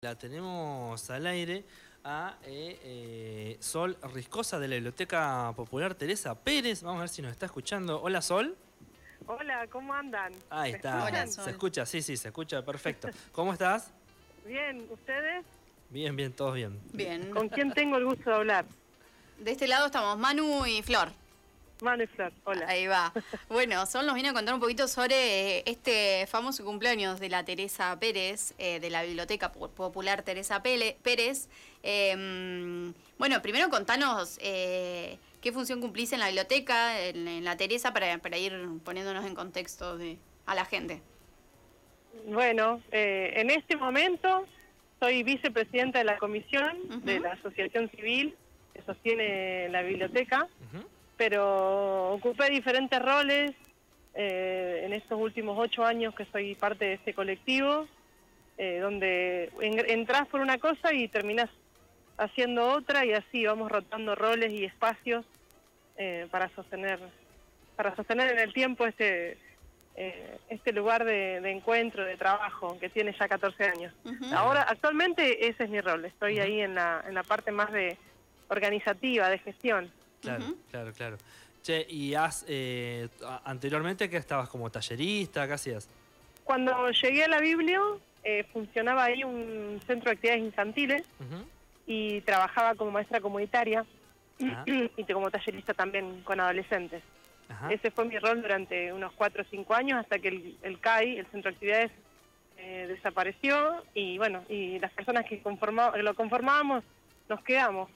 La tenemos al aire a eh, eh, Sol Riscosa de la Biblioteca Popular Teresa Pérez. Vamos a ver si nos está escuchando. Hola Sol. Hola, ¿cómo andan? Ahí está. Hola, se escucha, sí, sí, se escucha perfecto. ¿Cómo estás? Bien, ¿ustedes? Bien, bien, todos bien. Bien. ¿Con quién tengo el gusto de hablar? De este lado estamos Manu y Flor. Flor, hola. Ahí va. Bueno, Sol nos viene a contar un poquito sobre eh, este famoso cumpleaños de la Teresa Pérez, eh, de la Biblioteca Pu- Popular Teresa Pele- Pérez. Eh, mm, bueno, primero contanos eh, qué función cumplís en la biblioteca, en, en la Teresa, para, para ir poniéndonos en contexto de, a la gente. Bueno, eh, en este momento soy vicepresidenta de la comisión de la Asociación Civil que sostiene la biblioteca, Ujú. Pero ocupé diferentes roles eh, en estos últimos ocho años que soy parte de este colectivo, eh, donde en- entras por una cosa y terminás haciendo otra y así vamos rotando roles y espacios eh, para sostener para sostener en el tiempo este eh, este lugar de, de encuentro, de trabajo, que tiene ya 14 años. Ahora, actualmente ese es mi rol, estoy ahí en la, en la parte más de organizativa, de gestión. Claro, claro, claro. Che, y has, eh, anteriormente que estabas como tallerista, ¿qué hacías? Cuando llegué a la Biblio, eh, funcionaba ahí un centro de actividades infantiles y trabajaba como maestra comunitaria Ah. y como tallerista también con adolescentes. Ajá. Ese fue mi rol durante unos 4 o 5 años hasta que el, el CAI, el Centro de Actividades, eh, desapareció y bueno, y las personas que, conforma- que lo conformábamos nos quedamos.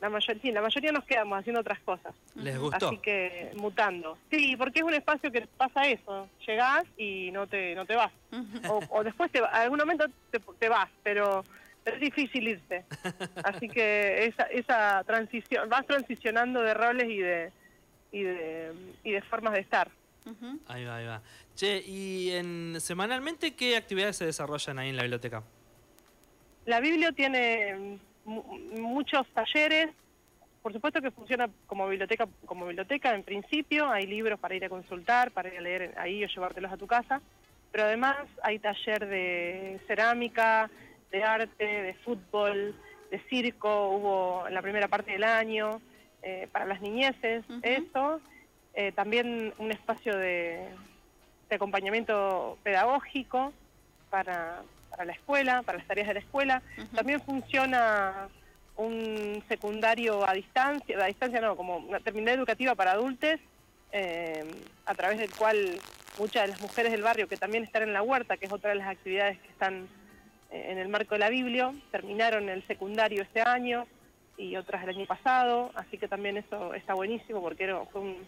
La mayoría, sí, la mayoría nos quedamos haciendo otras cosas. ¿Les gustó? Así que mutando. Sí, porque es un espacio que pasa eso. Llegás y no te, no te vas. O, o después te, algún momento te, te vas, pero, pero es difícil irse. Así que esa, esa transición, vas transicionando de roles y de, y de, y de formas de estar. Ahí va, ahí va. Che, y en, semanalmente, ¿qué actividades se desarrollan ahí en la biblioteca? La Biblio tiene muchos talleres. Por supuesto que funciona como biblioteca, como biblioteca en principio. Hay libros para ir a consultar, para ir a leer ahí o llevártelos a tu casa. Pero además hay taller de cerámica, de arte, de fútbol, de circo. Hubo en la primera parte del año eh, para las niñeces. Eso. Eh, también un espacio de, de acompañamiento pedagógico para, para la escuela, para las tareas de la escuela. También funciona un secundario a distancia, a distancia no, como una terminal educativa para adultos, eh, a través del cual muchas de las mujeres del barrio que también están en la huerta, que es otra de las actividades que están eh, en el marco de la Biblio, terminaron el secundario este año y otras el año pasado, así que también eso está buenísimo porque era, fue un-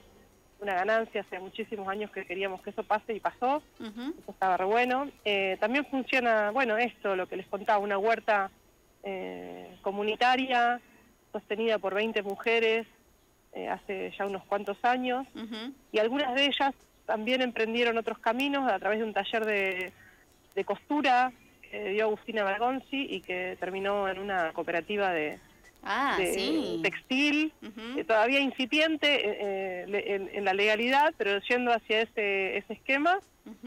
una ganancia, hace muchísimos años que queríamos que eso pase y pasó. Eso estaba re bueno. Eh, también funciona, bueno, esto, lo que les contaba, una huerta eh, comunitaria sostenida por 20 mujeres eh, hace ya unos cuantos años y algunas de ellas también emprendieron otros caminos a través de un taller de, de costura que dio Agustina Bergonzi y que terminó en una cooperativa de, Ah, de sí. textil eh, todavía incipiente eh, eh, le- en, en la legalidad, pero yendo hacia ese, ese esquema.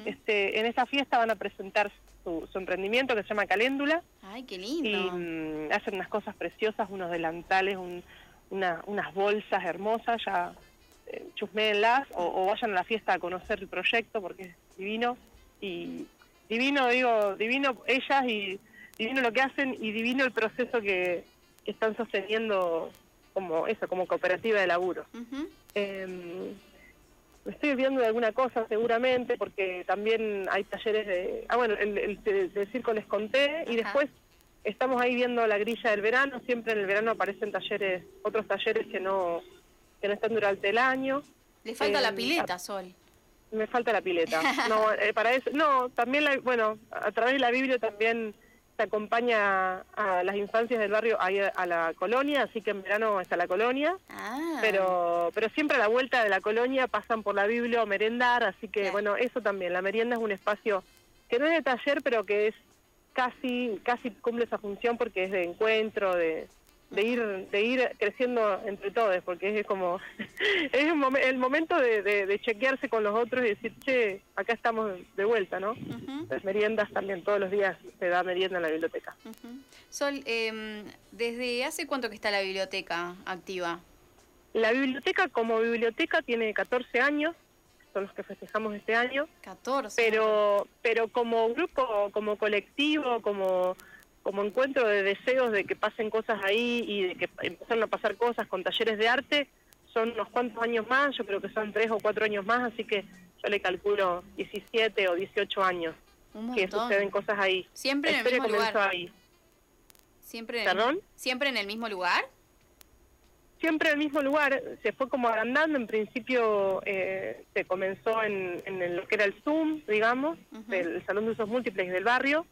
Este, en esa fiesta van a presentar su, su emprendimiento que se llama Caléndula Ay, qué y lindo. mm, hacen unas cosas preciosas, unos delantales, un- una- unas bolsas hermosas, ya eh, chusméenlas o, o vayan a la fiesta a conocer el proyecto porque es divino y divino, digo, divino ellas y divino lo que hacen y divino el proceso que están sosteniendo como eso, como cooperativa de laburo. Eh, me estoy olvidando de alguna cosa seguramente porque también hay talleres de... Ah, bueno, el, el circo les conté y Ajá. después estamos ahí viendo la grilla del verano. Siempre en el verano aparecen talleres, otros talleres que no, que no están durante el año. Le falta Eh, la pileta, Sol. Me falta la pileta. No, eh, para eso, no, también, la, bueno, a través de la Biblia también se acompaña a las infancias del barrio ahí a, a la colonia, así que en verano está la colonia. Ah. pero pero siempre a la vuelta de la colonia pasan por la Biblia a merendar, así que Claro. bueno, eso también, la merienda es un espacio que no es de taller, pero que es casi casi cumple esa función porque es de encuentro, de, de ir de ir creciendo entre todos, porque es como es el momento de, chequearse con los otros y decir, che, acá estamos de vuelta, ¿no? Las meriendas también, todos los días se da merienda en la biblioteca. Sol, eh, ¿desde hace cuánto que está la biblioteca activa? La biblioteca como biblioteca tiene 14 años, son los que festejamos este año. 14. Pero, pero como grupo, como colectivo, como como encuentro de deseos de que pasen cosas ahí y de que empezaron a pasar cosas con talleres de arte, son unos cuantos años más, yo creo que son tres o cuatro años más, así que yo le calculo 17 o 18 años que suceden cosas ahí. ¿Siempre en el mismo lugar? Ahí. ¿Siempre en, ¿Perdón? ¿Siempre en el mismo lugar? Siempre en el mismo lugar, se fue como agrandando, en principio eh, se comenzó en, en, lo que era el Zoom, digamos, el Salón de Usos Múltiples del barrio,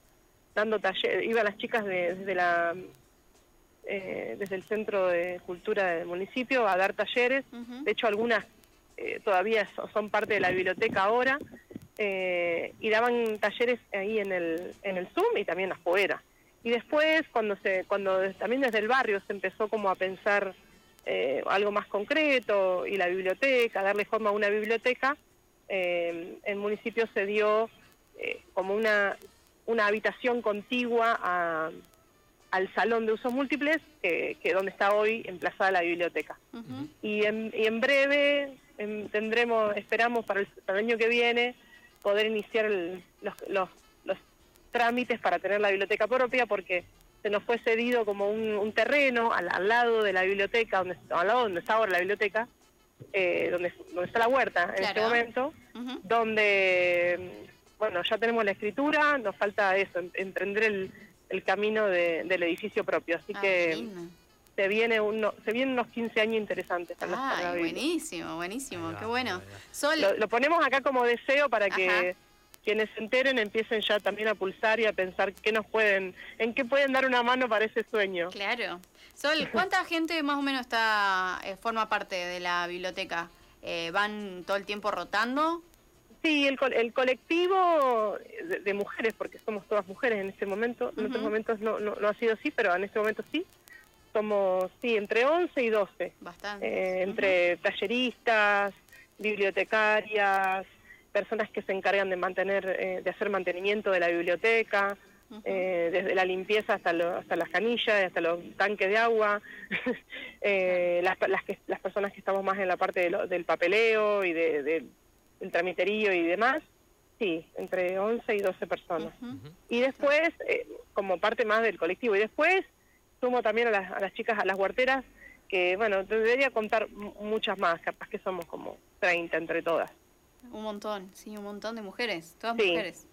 dando talleres, iban las chicas desde la eh, desde el Centro de Cultura del municipio a dar talleres, de hecho algunas eh, todavía son parte de la biblioteca ahora, eh, y daban talleres ahí en el, en el Zoom y también afuera. Y después, cuando se cuando también desde el barrio se empezó como a pensar algo más concreto y la biblioteca, darle forma a una biblioteca, el municipio se dio como una una habitación contigua al salón de usos múltiples, que que donde está hoy emplazada la biblioteca. y, en, y, en, breve em, tendremos, esperamos para el, año que viene, poder iniciar los, los, los, trámites para tener la biblioteca propia, porque se nos fue cedido como un, terreno al, lado de la biblioteca, donde, al lado donde está ahora la biblioteca, eh, donde, donde está la huerta en este momento, donde bueno, ya tenemos la escritura, nos falta eso, emprender el, el camino del edificio propio. Así ah, que se viene uno, se vienen unos 15 años interesantes. Ah, buenísimo, buenísimo, qué bueno. lo, ponemos acá como deseo para que quienes se enteren empiecen ya también a pulsar y a pensar qué nos pueden, en qué pueden dar una mano para ese sueño. Claro. Sol, ¿cuánta gente más o menos está eh, forma parte de la biblioteca? Eh, ¿Van todo el tiempo rotando? Sí, el, el colectivo de, mujeres, porque somos todas mujeres en este momento, en otros momentos no, no, ha sido así, pero en este momento sí, somos, sí, entre 11 y 12. Bastante. Eh, entre talleristas, bibliotecarias, personas que se encargan de mantener, eh, de hacer mantenimiento de la biblioteca, eh, desde la limpieza hasta, hasta las canillas, hasta los tanques de agua, las, las, que, las personas que estamos más en la parte del papeleo y de el tramiterío y demás, sí, entre 11 y 12 personas. Y después, eh, como parte más del colectivo, y después sumo también a las, a las chicas, a las huerteras, que bueno, debería contar muchas más, capaz que somos como 30 entre todas. Un montón, sí, un montón de mujeres, todas mujeres.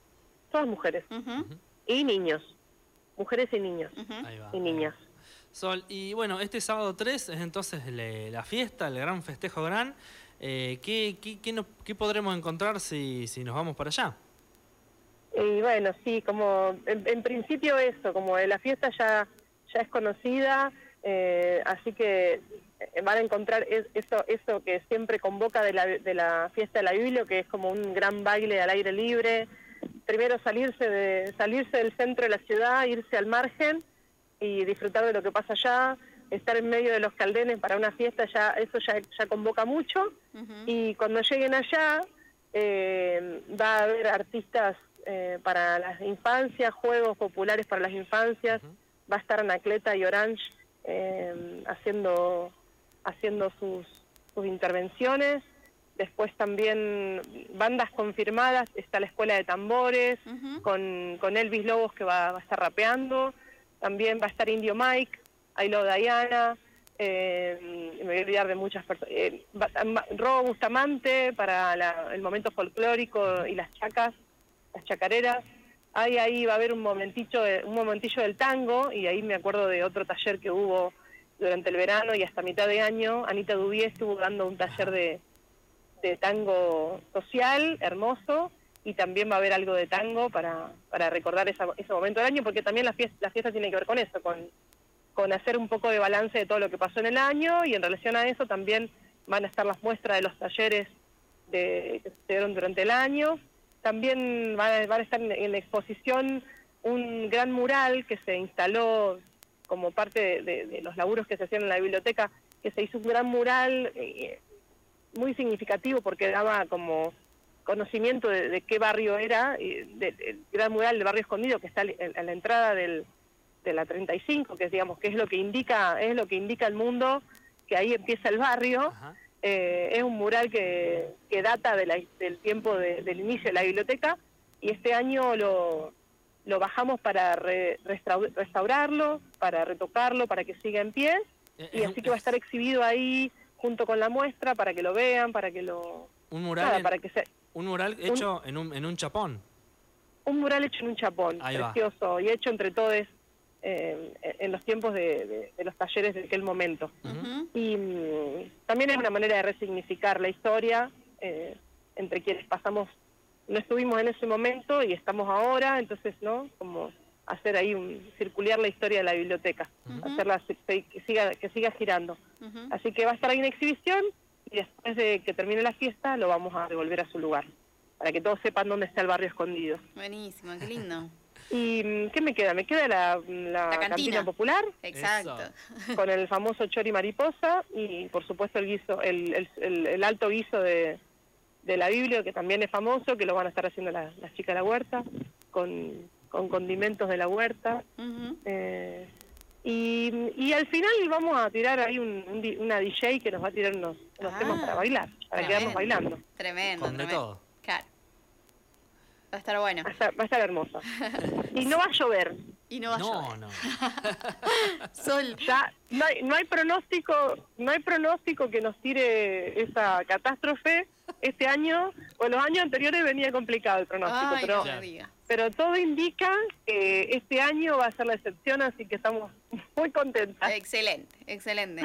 Todas mujeres. Y niños, mujeres y niños, y niñas. Sol, y bueno, este sábado 3 es entonces la fiesta, el gran festejo gran. Eh, ¿qué, qué, podremos encontrar si, si nos vamos para allá? Y bueno, sí, como en, principio eso, como la fiesta ya, ya es conocida, eh, así que eh, van a encontrar eso, eso que siempre convoca de la, de la fiesta de la Biblia, que es como un gran baile al aire libre. Primero salirse, de, salirse del centro de la ciudad, irse al margen y disfrutar de lo que pasa allá estar en medio de los caldenes para una fiesta ya eso ya, ya convoca mucho. Y cuando lleguen allá eh, va a haber artistas eh, para las infancias, juegos populares para las infancias, va a estar Anacleta y Orange eh, haciendo haciendo sus, sus intervenciones. Después también bandas confirmadas, está la Escuela de Tambores, con, con Elvis Lobos que va, va a estar rapeando, también va a estar Indio Mike, Ailo Diana, eh, me voy a olvidar de muchas personas, eh, Robo Bustamante para el momento folclórico y las chacas, las chacareras. Ahí, ahí va a haber un momentillo, un momentillo del tango y ahí me acuerdo de otro taller que hubo durante el verano y hasta mitad de año. Anita Dubié estuvo dando un taller de, tango social, hermoso, y también va a haber algo de tango para, para recordar ese momento del año, porque también la fiesta, la fiesta tiene que ver con eso, con con hacer un poco de balance de todo lo que pasó en el año y en relación a eso también van a estar las muestras de los talleres de, que sucedieron durante el año. También van a, estar en, exposición un gran mural que se instaló como parte de, los laburos que se hacían en la biblioteca, que se hizo un gran mural eh, muy significativo porque daba como conocimiento de, de qué barrio era, del gran mural del barrio escondido que está a la entrada del, de la 35, que es digamos que es lo que indica es lo que indica el mundo que ahí empieza el barrio. Eh, es un mural que, que data de la- del tiempo de- del inicio de la biblioteca y este año lo, lo bajamos para re- restau- restaurarlo, para retocarlo, para que siga en pie Eh, y así que va a estar exhibido ahí junto con la muestra para que lo vean, para que lo... Un mural, nada, en- para que sea un mural hecho en un, en un chapón. un mural hecho en un chapón, Ahí va. precioso, y hecho entre todos eh, en los tiempos de, de- de los talleres de aquel momento. Ujú. Ujú. Y mm, también es una manera de resignificar la historia eh, entre quienes pasamos, no estuvimos en ese momento y estamos ahora, entonces, ¿no? Como hacer ahí un, circular la historia de la biblioteca, Ujú. hacerla se- se- que siga, que siga girando. Ujú. Así que va a estar ahí en exhibición y después de que termine la fiesta lo vamos a devolver a su lugar, para que todos sepan dónde está el barrio escondido. Buenísimo, qué lindo. ¿Y qué me queda? Me queda la, la La cantina. cantina popular Exacto. con el famoso chori mariposa y por supuesto el guiso, el, el, el- el alto guiso de, de la Biblia, que también es famoso, que lo van a estar haciendo la- las chicas de la huerta, con, con condimentos de la huerta. Eh, y, y al final vamos a tirar ahí un, un di- una DJ que nos va a tirar unos, unos Ah. temas para bailar, para Tremendo. quedarnos bailando. Tremendo. Con de tremendo. todo. Va a estar bueno. Va a estar, va a estar hermoso. Y no va a llover. Y no va a No, llover. no. Sol. Ya no hay, no hay pronóstico, no hay pronóstico que nos tire esa catástrofe este año. O los años anteriores venía complicado el pronóstico, Ay, pero no pero todo indica que este año va a ser la excepción, así que estamos muy contentas. Excelente, excelente.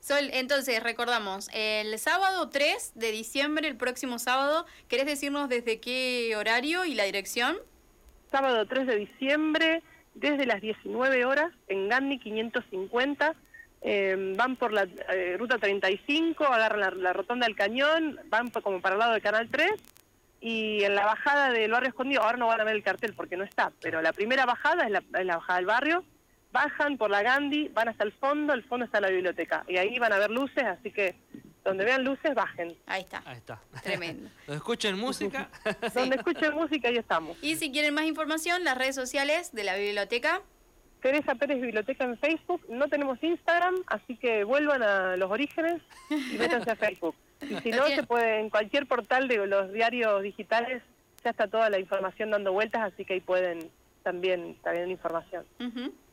Sol, entonces recordamos, el sábado 3 de diciembre, el próximo sábado, ¿querés decirnos desde qué horario y la dirección? Sábado 3 de diciembre, desde las 19 horas, en Gandhi 550. Eh, van por la eh, ruta 35, agarran la, la rotonda del cañón, van por- como para el lado del Canal 3 y en la bajada del barrio escondido, ahora no van a ver el cartel porque no está, pero la primera bajada es la, es la bajada del barrio, bajan por la Gandhi, van hasta el fondo, el fondo está la biblioteca y ahí van a ver luces, así que donde vean luces bajen. Ahí está. Ahí está. Tremendo. Los escuchen música. Sí. Donde escuchen música, ahí estamos. Y si quieren más información, las redes sociales de la biblioteca. Teresa Pérez Biblioteca en Facebook. No tenemos Instagram, así que vuelvan a los orígenes y métanse a Facebook. Y si no, se puede en cualquier portal de los diarios digitales, ya está toda la información dando vueltas, así que ahí pueden también tener información.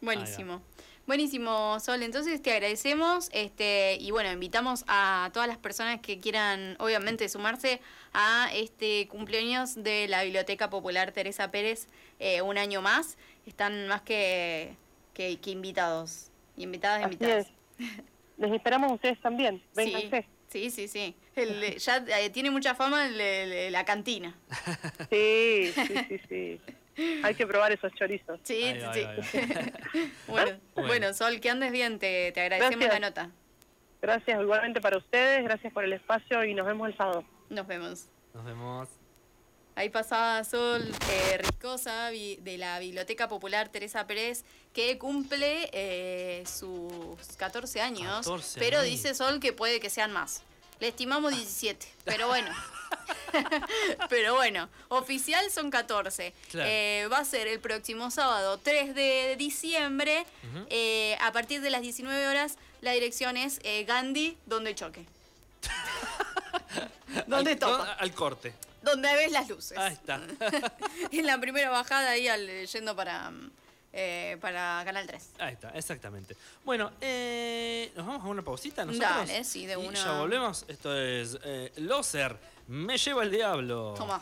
Buenísimo. Buenísimo, Sol. Entonces te agradecemos este y bueno, invitamos a todas las personas que quieran, obviamente, sumarse a este cumpleaños de la Biblioteca Popular Teresa Pérez eh, un año más. Están más que, que, que invitados. Invitadas, Así invitadas. es. Les esperamos a ustedes también. Vénganse. Sí, sí, sí. El- ya eh, tiene mucha fama el- el- la cantina. Sí, sí, sí, sí. Hay que probar esos chorizos. Sí, Ahí va, sí. ahí va, sí. ahí va. bueno, Bueno. bueno, Sol, que andes bien. Te, te agradecemos Gracias. la nota. Gracias igualmente para ustedes, gracias por el espacio y nos vemos el sábado. Nos vemos. Nos vemos. Ahí pasaba Sol eh, Riscosa de la Biblioteca Popular Teresa Pérez, que cumple eh, sus 14 años, 14 pero dice Sol que puede que sean más. Le estimamos 17, pero bueno. pero bueno, oficial son 14. Claro. Eh, va a ser el próximo sábado 3 de diciembre, eh, a partir de las 19 horas. La dirección es eh, Gandhi, donde choque. donde Al- topa. Al corte. Donde ves las luces. Ahí está. en la primera bajada ahí al, yendo para, eh, para Canal 3. Ahí está, exactamente. Bueno, eh, nos vamos a una pausita nosotros. Dale, sí, de Y una. ya volvemos. Esto es eh, Loser, me lleva el diablo. Toma.